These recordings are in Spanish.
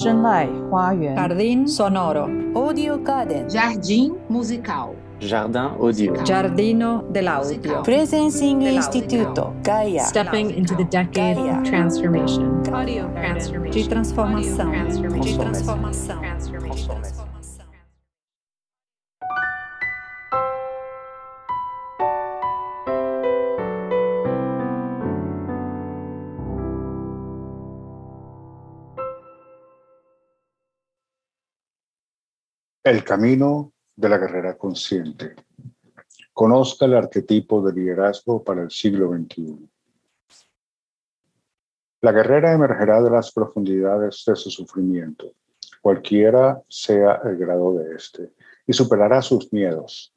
Jardín sonoro. Audio Garden. Jardim musical. Jardin audio. Giardino dell'audio. Presencing Instituto. Gaia. Stepping into the decade Gaia. of transformation. Audio De transformação. De transformação. El camino de la guerrera consciente. Conozca el arquetipo de liderazgo para el siglo XXI. La guerrera emergerá de las profundidades de su sufrimiento, cualquiera sea el grado de este, y superará sus miedos.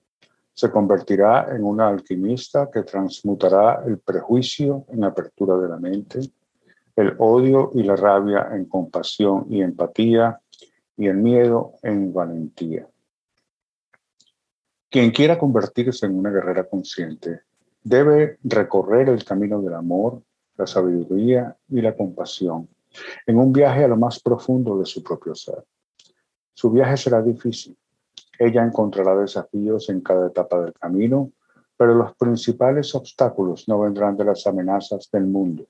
Se convertirá en una alquimista que transmutará el prejuicio en apertura de la mente, el odio y la rabia en compasión y empatía, y el miedo en valentía. Quien quiera convertirse en una guerrera consciente debe recorrer el camino del amor, la sabiduría y la compasión en un viaje a lo más profundo de su propio ser. Su viaje será difícil. Ella encontrará desafíos en cada etapa del camino, pero los principales obstáculos no vendrán de las amenazas del mundo,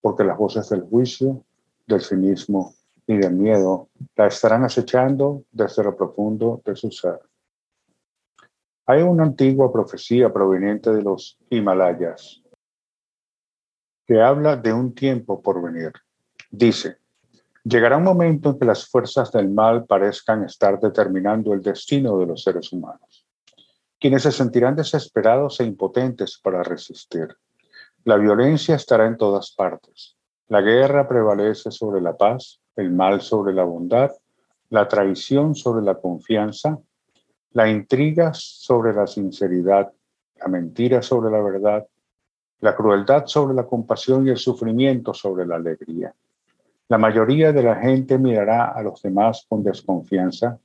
porque las voces del juicio, del cinismo y del miedo la estarán acechando desde lo profundo de su ser. Hay una antigua profecía proveniente de los Himalayas que habla de un tiempo por venir. Dice, llegará un momento en que las fuerzas del mal parezcan estar determinando el destino de los seres humanos, quienes se sentirán desesperados e impotentes para resistir. La violencia estará en todas partes. La guerra prevalece sobre la paz, el mal sobre la bondad, la traición sobre la confianza, la intriga sobre la sinceridad, la mentira sobre la verdad, la crueldad sobre la compasión y el sufrimiento sobre la alegría. La mayoría de la gente mirará a los demás con desconfianza,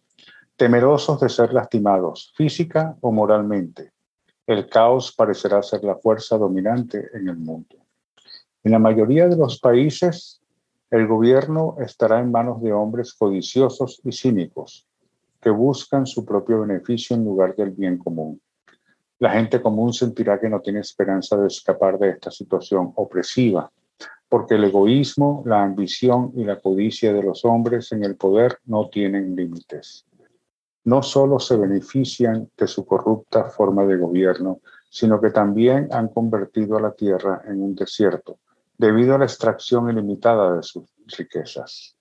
temerosos de ser lastimados física o moralmente. El caos parecerá ser la fuerza dominante en el mundo. En la mayoría de los países, el gobierno estará en manos de hombres codiciosos y cínicos que buscan su propio beneficio en lugar del bien común. La gente común sentirá que no tiene esperanza de escapar de esta situación opresiva, porque el egoísmo, la ambición y la codicia de los hombres en el poder no tienen límites. No solo se benefician de su corrupta forma de gobierno, sino que también han convertido a la tierra en un desierto, debido a la extracción ilimitada de sus riquezas.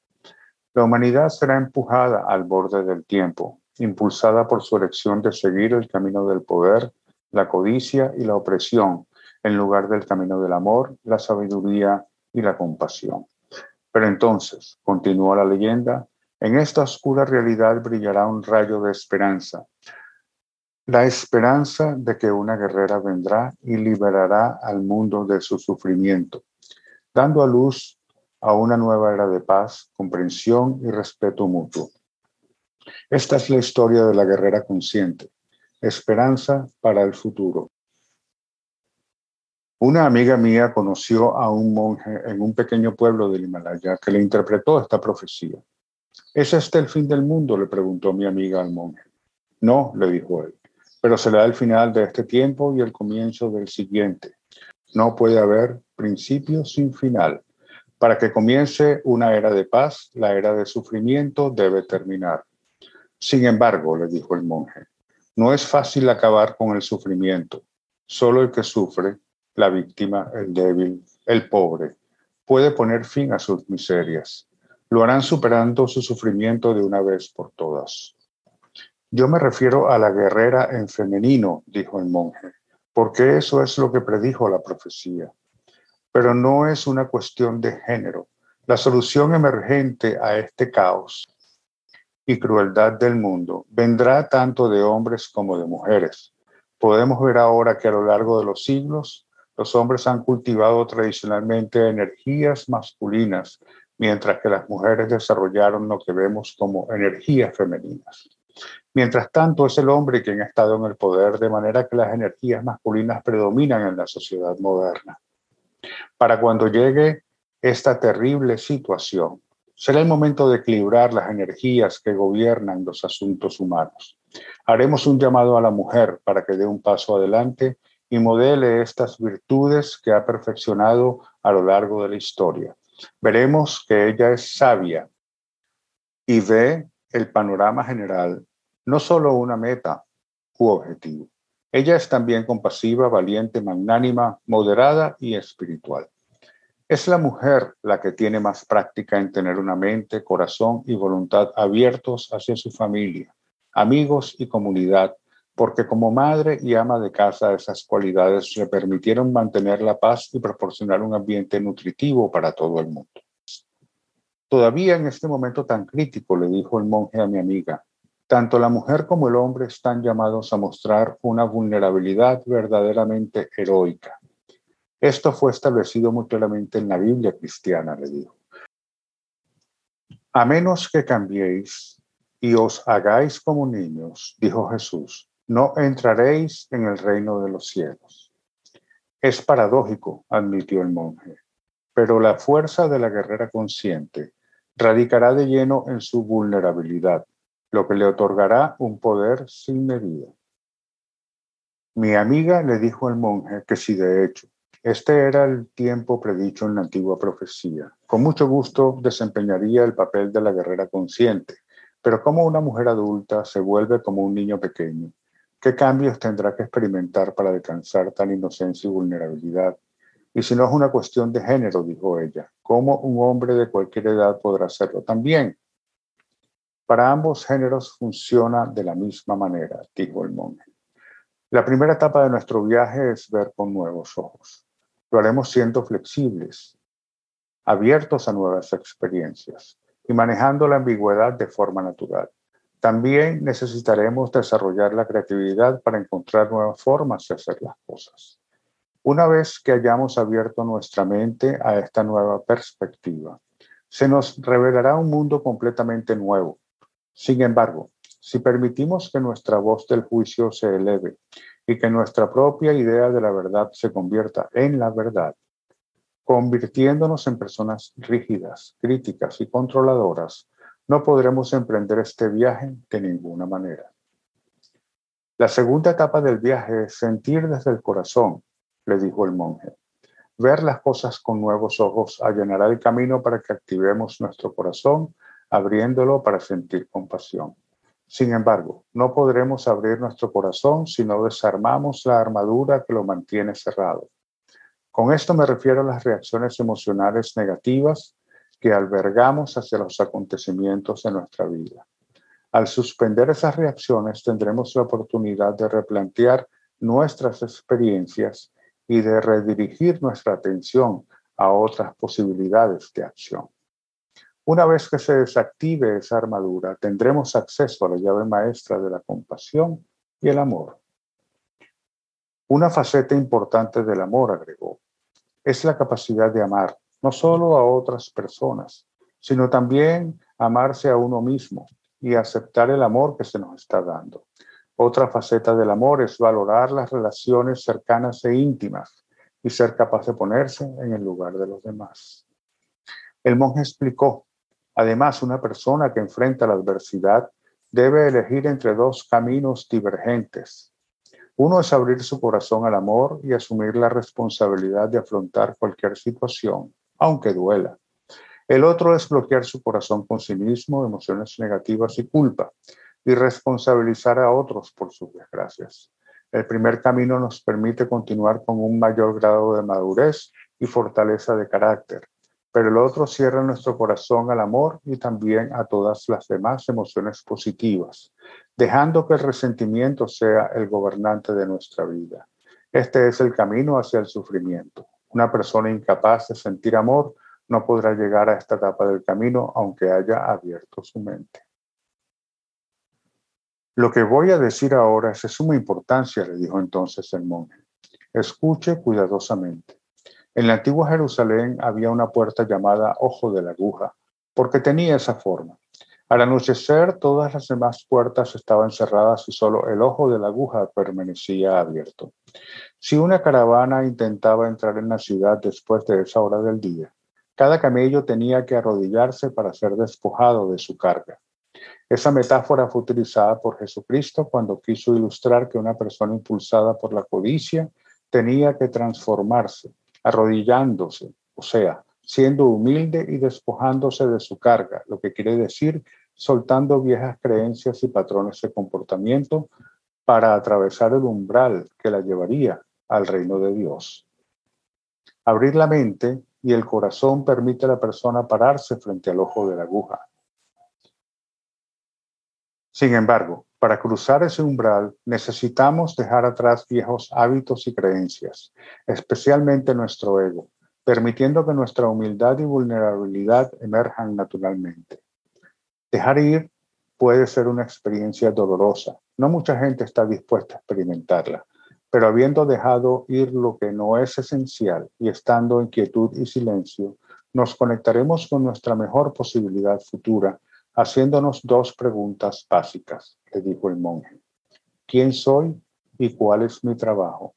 La humanidad será empujada al borde del tiempo, impulsada por su elección de seguir el camino del poder, la codicia y la opresión, en lugar del camino del amor, la sabiduría y la compasión. Pero entonces, continúa la leyenda, en esta oscura realidad brillará un rayo de esperanza, la esperanza de que una guerrera vendrá y liberará al mundo de su sufrimiento, dando a luz a una nueva era de paz, comprensión y respeto mutuo. Esta es la historia de la guerrera consciente, esperanza para el futuro. Una amiga mía conoció a un monje en un pequeño pueblo del Himalaya que le interpretó esta profecía. ¿Es este el fin del mundo? le preguntó mi amiga al monje. No, le dijo él, pero será el final de este tiempo y el comienzo del siguiente. No puede haber principio sin final. Para que comience una era de paz, la era de sufrimiento debe terminar. Sin embargo, le dijo el monje, no es fácil acabar con el sufrimiento. Solo el que sufre, la víctima, el débil, el pobre, puede poner fin a sus miserias. Lo harán superando su sufrimiento de una vez por todas. Yo me refiero a la guerrera en femenino, dijo el monje, porque eso es lo que predijo la profecía. Pero no es una cuestión de género. La solución emergente a este caos y crueldad del mundo vendrá tanto de hombres como de mujeres. Podemos ver ahora que a lo largo de los siglos los hombres han cultivado tradicionalmente energías masculinas, mientras que las mujeres desarrollaron lo que vemos como energías femeninas. Mientras tanto, es el hombre quien ha estado en el poder, de manera que las energías masculinas predominan en la sociedad moderna. Para cuando llegue esta terrible situación, Será el momento de equilibrar las energías que gobiernan los asuntos humanos. Haremos un llamado a la mujer para que dé un paso adelante y modele estas virtudes que ha perfeccionado a lo largo de la historia. Veremos que ella es sabia y ve el panorama general, no solo una meta u objetivo. Ella es también compasiva, valiente, magnánima, moderada y espiritual. Es la mujer la que tiene más práctica en tener una mente, corazón y voluntad abiertos hacia su familia, amigos y comunidad, porque como madre y ama de casa esas cualidades le permitieron mantener la paz y proporcionar un ambiente nutritivo para todo el mundo. Todavía en este momento tan crítico, le dijo el monje a mi amiga, tanto la mujer como el hombre están llamados a mostrar una vulnerabilidad verdaderamente heroica. Esto fue establecido muy claramente en la Biblia cristiana, le dijo. A menos que cambiéis y os hagáis como niños, dijo Jesús, no entraréis en el reino de los cielos. Es paradójico, admitió el monje, pero la fuerza de la guerrera consciente radicará de lleno en su vulnerabilidad, lo que le otorgará un poder sin medida. Mi amiga le dijo al monje que si de hecho este era el tiempo predicho en la antigua profecía, con mucho gusto desempeñaría el papel de la guerrera consciente, pero como una mujer adulta se vuelve como un niño pequeño, ¿qué cambios tendrá que experimentar para alcanzar tan inocencia y vulnerabilidad? Y si no es una cuestión de género, dijo ella, ¿cómo un hombre de cualquier edad podrá hacerlo también? Para ambos géneros funciona de la misma manera, dijo el monje. La primera etapa de nuestro viaje es ver con nuevos ojos. Lo haremos siendo flexibles, abiertos a nuevas experiencias y manejando la ambigüedad de forma natural. También necesitaremos desarrollar la creatividad para encontrar nuevas formas de hacer las cosas. Una vez que hayamos abierto nuestra mente a esta nueva perspectiva, se nos revelará un mundo completamente nuevo. Sin embargo, si permitimos que nuestra voz del juicio se eleve y que nuestra propia idea de la verdad se convierta en la verdad, convirtiéndonos en personas rígidas, críticas y controladoras, no podremos emprender este viaje de ninguna manera. La segunda etapa del viaje es sentir desde el corazón le dijo el monje. Ver las cosas con nuevos ojos allanará el camino para que activemos nuestro corazón, abriéndolo para sentir compasión. Sin embargo, no podremos abrir nuestro corazón si no desarmamos la armadura que lo mantiene cerrado. Con esto me refiero a las reacciones emocionales negativas que albergamos hacia los acontecimientos de nuestra vida. Al suspender esas reacciones tendremos la oportunidad de replantear nuestras experiencias y de redirigir nuestra atención a otras posibilidades de acción. Una vez que se desactive esa armadura, tendremos acceso a la llave maestra de la compasión y el amor. Una faceta importante del amor, agregó, es la capacidad de amar, no solo a otras personas, sino también amarse a uno mismo y aceptar el amor que se nos está dando. Otra faceta del amor es valorar las relaciones cercanas e íntimas y ser capaz de ponerse en el lugar de los demás. El monje explicó, además, una persona que enfrenta la adversidad debe elegir entre dos caminos divergentes. Uno es abrir su corazón al amor y asumir la responsabilidad de afrontar cualquier situación, aunque duela. El otro es bloquear su corazón con sí mismo, emociones negativas y culpa, y responsabilizar a otros por sus desgracias. El primer camino nos permite continuar con un mayor grado de madurez y fortaleza de carácter, pero el otro cierra nuestro corazón al amor y también a todas las demás emociones positivas, dejando que el resentimiento sea el gobernante de nuestra vida. Este es el camino hacia el sufrimiento. Una persona incapaz de sentir amor no podrá llegar a esta etapa del camino aunque haya abierto su mente. Lo que voy a decir ahora es de suma importancia, le dijo entonces el monje. Escuche cuidadosamente. En la antigua Jerusalén había una puerta llamada Ojo de la Aguja, porque tenía esa forma. Al anochecer, todas las demás puertas estaban cerradas y solo el ojo de la aguja permanecía abierto. Si una caravana intentaba entrar en la ciudad después de esa hora del día, Cada camello tenía que arrodillarse para ser despojado de su carga. Esa metáfora fue utilizada por Jesucristo cuando quiso ilustrar que una persona impulsada por la codicia tenía que transformarse, arrodillándose, o sea, siendo humilde y despojándose de su carga, lo que quiere decir soltando viejas creencias y patrones de comportamiento para atravesar el umbral que la llevaría al reino de Dios. Abrir la mente y el corazón permite a la persona pararse frente al ojo de la aguja. Sin embargo, para cruzar ese umbral necesitamos dejar atrás viejos hábitos y creencias, especialmente nuestro ego, permitiendo que nuestra humildad y vulnerabilidad emerjan naturalmente. Dejar ir puede ser una experiencia dolorosa. No mucha gente está dispuesta a experimentarla, pero habiendo dejado ir lo que no es esencial y estando en quietud y silencio, nos conectaremos con nuestra mejor posibilidad futura, haciéndonos dos preguntas básicas, le dijo el monje. ¿Quién soy y cuál es mi trabajo?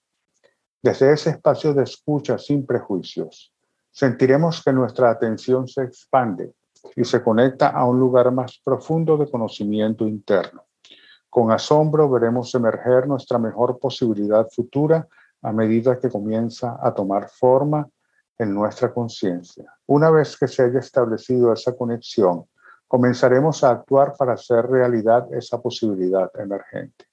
Desde ese espacio de escucha sin prejuicios, sentiremos que nuestra atención se expande y se conecta a un lugar más profundo de conocimiento interno. Con asombro veremos emerger nuestra mejor posibilidad futura a medida que comienza a tomar forma en nuestra conciencia. Una vez que se haya establecido esa conexión, comenzaremos a actuar para hacer realidad esa posibilidad emergente.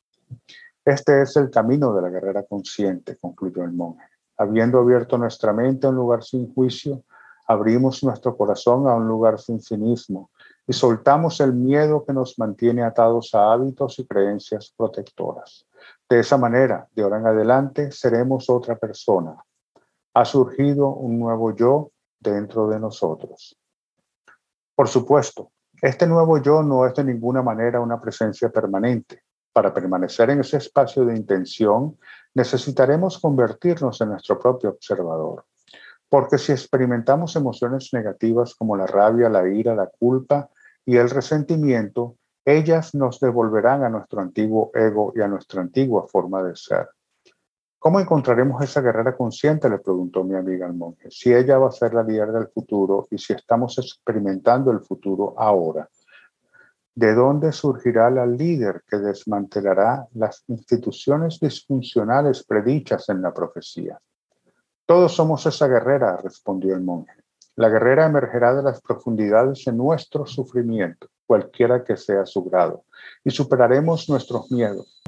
Este es el camino de la guerrera consciente, concluyó el monje. Habiendo abierto nuestra mente a un lugar sin juicio, abrimos nuestro corazón a un lugar sin cinismo y soltamos el miedo que nos mantiene atados a hábitos y creencias protectoras. De esa manera, de ahora en adelante, seremos otra persona. Ha surgido un nuevo yo dentro de nosotros. Por supuesto, este nuevo yo no es de ninguna manera una presencia permanente. Para permanecer en ese espacio de intención, necesitaremos convertirnos en nuestro propio observador. Porque si experimentamos emociones negativas como la rabia, la ira, la culpa y el resentimiento, ellas nos devolverán a nuestro antiguo ego y a nuestra antigua forma de ser. ¿Cómo encontraremos esa guerrera consciente? Le preguntó mi amiga al monje. Si ella va a ser la líder del futuro y si estamos experimentando el futuro ahora, ¿de dónde surgirá la líder que desmantelará las instituciones disfuncionales predichas en la profecía? Todos somos esa guerrera, respondió el monje. La guerrera emergerá de las profundidades de nuestro sufrimiento, cualquiera que sea su grado, y superaremos nuestros miedos.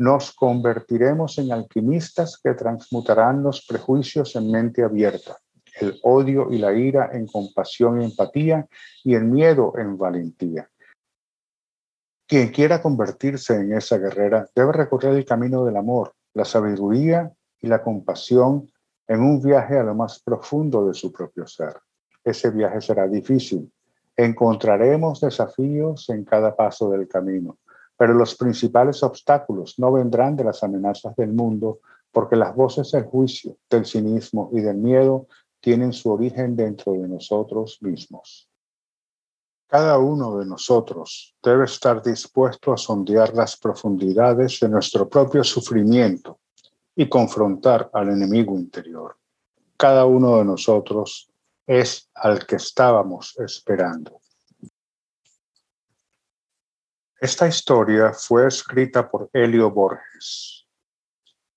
Nos convertiremos en alquimistas que transmutarán los prejuicios en mente abierta, el odio y la ira en compasión y empatía, y el miedo en valentía. Quien quiera convertirse en esa guerrera debe recorrer el camino del amor, la sabiduría y la compasión en un viaje a lo más profundo de su propio ser. Ese viaje será difícil. Encontraremos desafíos en cada paso del camino, pero los principales obstáculos no vendrán de las amenazas del mundo, porque las voces del juicio, del cinismo y del miedo tienen su origen dentro de nosotros mismos. Cada uno de nosotros debe estar dispuesto a sondear las profundidades de nuestro propio sufrimiento y confrontar al enemigo interior. Cada uno de nosotros es al que estábamos esperando. Esta historia fue escrita por Elio Borges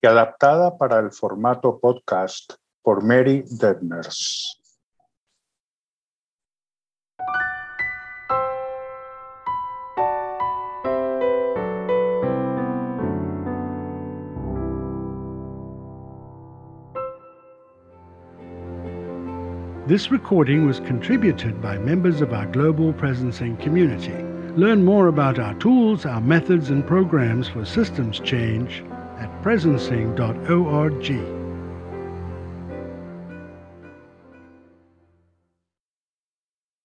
y adaptada para el formato podcast por Mary Dedners. This recording was contributed by members of our global presencing community. Learn more about our tools, our methods, and programs for systems change at presencing.org.